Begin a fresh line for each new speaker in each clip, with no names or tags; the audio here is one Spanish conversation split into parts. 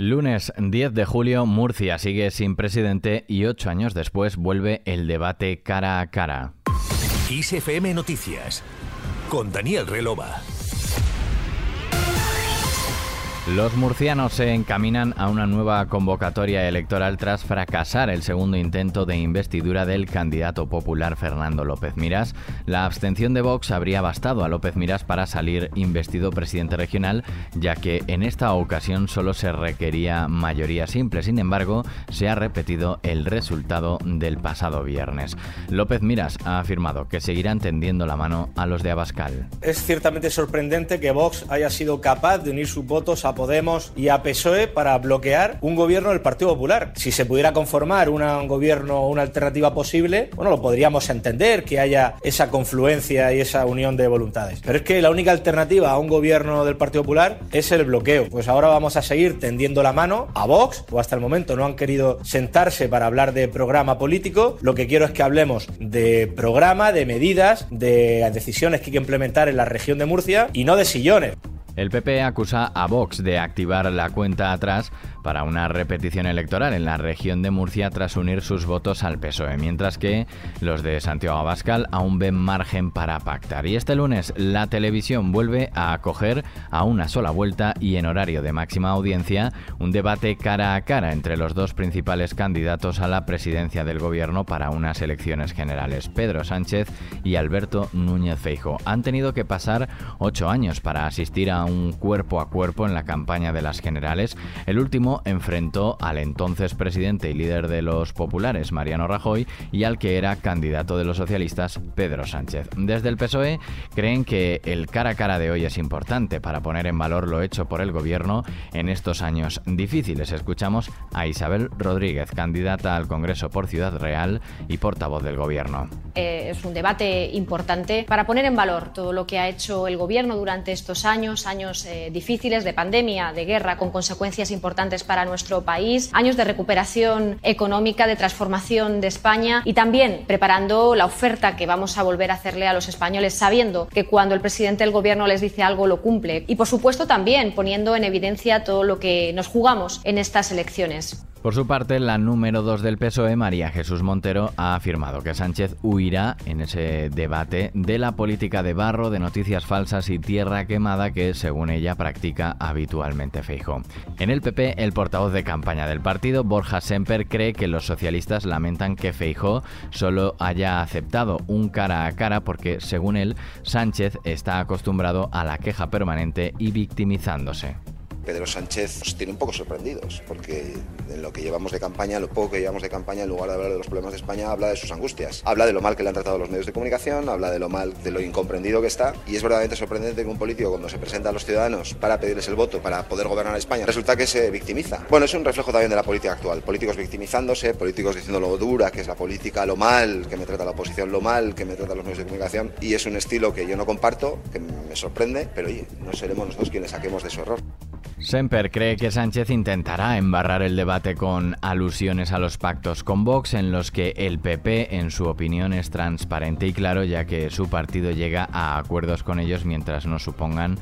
Lunes 10 de julio, Murcia sigue sin presidente y ocho años después vuelve el debate cara a cara.
ISFM Noticias con Daniel Relova.
Los murcianos se encaminan a una nueva convocatoria electoral tras fracasar el segundo intento de investidura del candidato popular Fernando López Miras. La abstención de Vox habría bastado a López Miras para salir investido presidente regional, ya que en esta ocasión solo se requería mayoría simple. Sin embargo, se ha repetido el resultado del pasado viernes. López Miras ha afirmado que seguirán tendiendo la mano a los de Abascal.
Es ciertamente sorprendente que Vox haya sido capaz de unir sus votos a Podemos y a PSOE para bloquear un gobierno del Partido Popular. Si se pudiera conformar un gobierno una alternativa posible, bueno, lo podríamos entender, que haya esa confluencia y esa unión de voluntades. Pero es que la única alternativa a un gobierno del Partido Popular es el bloqueo. Pues ahora vamos a seguir tendiendo la mano a Vox, o hasta el momento no han querido sentarse para hablar de programa político. Lo que quiero es que hablemos de programa, de medidas, de decisiones que hay que implementar en la región de Murcia y no de sillones.
El PP acusa a Vox de activar la cuenta atrás para una repetición electoral en la región de Murcia tras unir sus votos al PSOE, mientras que los de Santiago Abascal aún ven margen para pactar. Y este lunes la televisión vuelve a acoger a una sola vuelta y en horario de máxima audiencia un debate cara a cara entre los dos principales candidatos a la presidencia del gobierno para unas elecciones generales, Pedro Sánchez y Alberto Núñez Feijo. Han tenido que pasar ocho años para asistir a un cuerpo a cuerpo en la campaña de las generales. El último enfrentó al entonces presidente y líder de los populares, Mariano Rajoy, y al que era candidato de los socialistas, Pedro Sánchez. Desde el PSOE creen que el cara a cara de hoy es importante para poner en valor lo hecho por el gobierno en estos años difíciles. Escuchamos a Isabel Rodríguez, candidata al Congreso por Ciudad Real y portavoz del gobierno.
Eh, es un debate importante para poner en valor todo lo que ha hecho el gobierno durante estos años, años eh, difíciles de pandemia, de guerra, con consecuencias importantes para nuestro país, años de recuperación económica, de transformación de España y también preparando la oferta que vamos a volver a hacerle a los españoles, sabiendo que cuando el presidente del Gobierno les dice algo lo cumple. Y por supuesto también poniendo en evidencia todo lo que nos jugamos en estas elecciones.
Por su parte, la número 2 del PSOE, María Jesús Montero, ha afirmado que Sánchez huirá en ese debate de la política de barro, de noticias falsas y tierra quemada que, según ella, practica habitualmente Feijo. En el PP, el portavoz de campaña del partido, Borja Semper, cree que los socialistas lamentan que Feijo solo haya aceptado un cara a cara porque, según él, Sánchez está acostumbrado a la queja permanente y victimizándose.
Pedro Sánchez nos tiene un poco sorprendidos, porque en lo que llevamos de campaña, lo poco que llevamos de campaña, en lugar de hablar de los problemas de España, habla de sus angustias. Habla de lo mal que le han tratado los medios de comunicación, habla de lo mal, de lo incomprendido que está, y es verdaderamente sorprendente que un político, cuando se presenta a los ciudadanos para pedirles el voto, para poder gobernar España, resulta que se victimiza. Bueno, es un reflejo también de la política actual. Políticos victimizándose, políticos diciendo lo dura que es la política, lo mal que me trata la oposición, lo mal que me trata los medios de comunicación, y es un estilo que yo no comparto, que me sorprende, pero oye, no seremos nosotros quienes saquemos de su error.
Semper cree que Sánchez intentará embarrar el debate con alusiones a los pactos con Vox en los que el PP, en su opinión, es transparente y claro ya que su partido llega a acuerdos con ellos mientras no supongan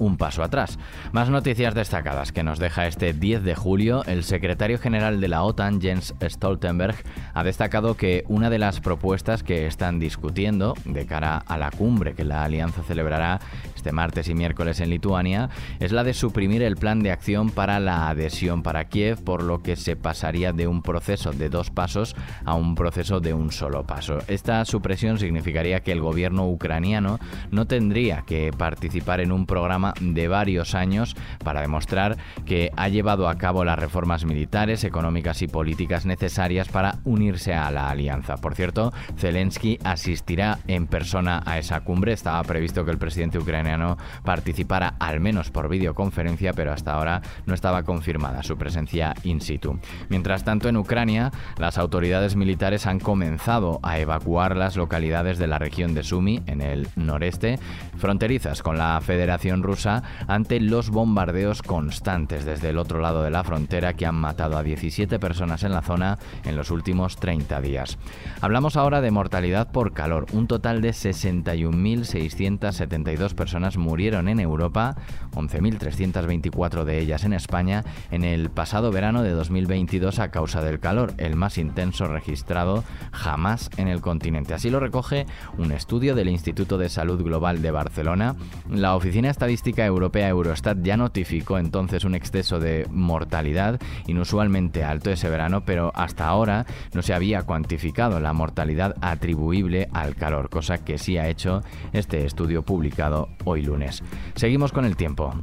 un paso atrás. Más noticias destacadas que nos deja este 10 de julio. El secretario general de la OTAN, Jens Stoltenberg, ha destacado que una de las propuestas que están discutiendo de cara a la cumbre que la alianza celebrará este martes y miércoles en Lituania es la de suprimir el plan de acción para la adhesión para Kiev, por lo que se pasaría de un proceso de dos pasos a un proceso de un solo paso. Esta supresión significaría que el gobierno ucraniano no tendría que participar en un programa de varios años para demostrar que ha llevado a cabo las reformas militares, económicas y políticas necesarias para unirse a la alianza. Por cierto, Zelensky asistirá en persona a esa cumbre. Estaba previsto que el presidente ucraniano participara al menos por videoconferencia, pero hasta ahora no estaba confirmada su presencia in situ. Mientras tanto, en Ucrania, las autoridades militares han comenzado a evacuar las localidades de la región de Sumy, en el noreste, fronterizas con la Federación Rusa ante los bombardeos constantes desde el otro lado de la frontera que han matado a 17 personas en la zona en los últimos 30 días. Hablamos ahora de mortalidad por calor, un total de 61.672 personas murieron en Europa, 11.324 de ellas en España, en el pasado verano de 2022 a causa del calor, el más intenso registrado jamás en el continente. Así lo recoge un estudio del Instituto de Salud Global de Barcelona. La Oficina Estadística Europea Eurostat ya notificó entonces un exceso de mortalidad inusualmente alto ese verano, pero hasta ahora no se había cuantificado la mortalidad atribuible al calor, cosa que sí ha hecho este estudio publicado hoy lunes. Seguimos con el tiempo.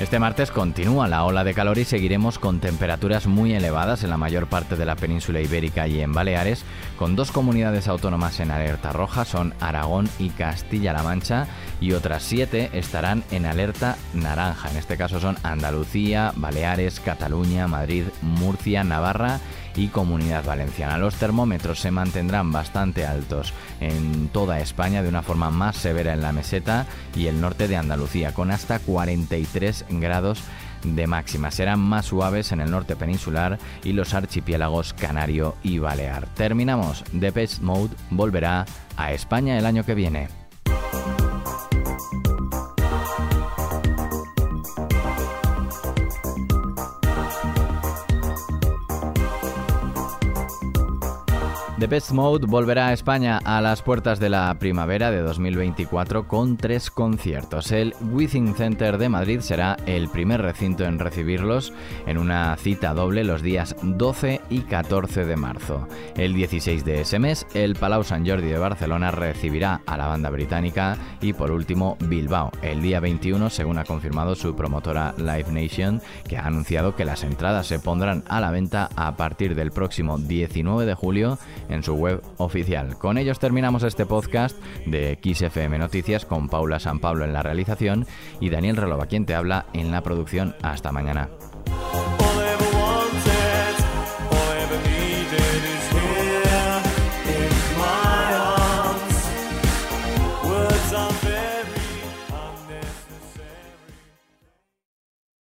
Este martes continúa la ola de calor y seguiremos con temperaturas muy elevadas en la mayor parte de la península ibérica y en Baleares, con dos comunidades autónomas en alerta roja, son Aragón y Castilla-La Mancha, y otras siete estarán en alerta naranja. En este caso son Andalucía, Baleares, Cataluña, Madrid, Murcia, Navarra y Comunidad Valenciana. Los termómetros se mantendrán bastante altos en toda España de una forma más severa en la meseta y el norte de Andalucía, con hasta 43 grados de máxima. Serán más suaves en el norte peninsular y los archipiélagos Canario y Balear. Terminamos. Depeche Mode volverá a España el año que viene. The Best Mode volverá a España a las puertas de la primavera de 2024 con tres conciertos. El Within Center de Madrid será el primer recinto en recibirlos en una cita doble los días 12 y 14 de marzo. El 16 de ese mes, el Palau Sant Jordi de Barcelona recibirá a la banda británica y por último Bilbao el día 21, según ha confirmado su promotora Live Nation, que ha anunciado que las entradas se pondrán a la venta a partir del próximo 19 de julio en su web oficial. Con ellos terminamos este podcast de XFM Noticias con Paula San Pablo en la realización y Daniel Relova quien te habla en la producción. Hasta mañana.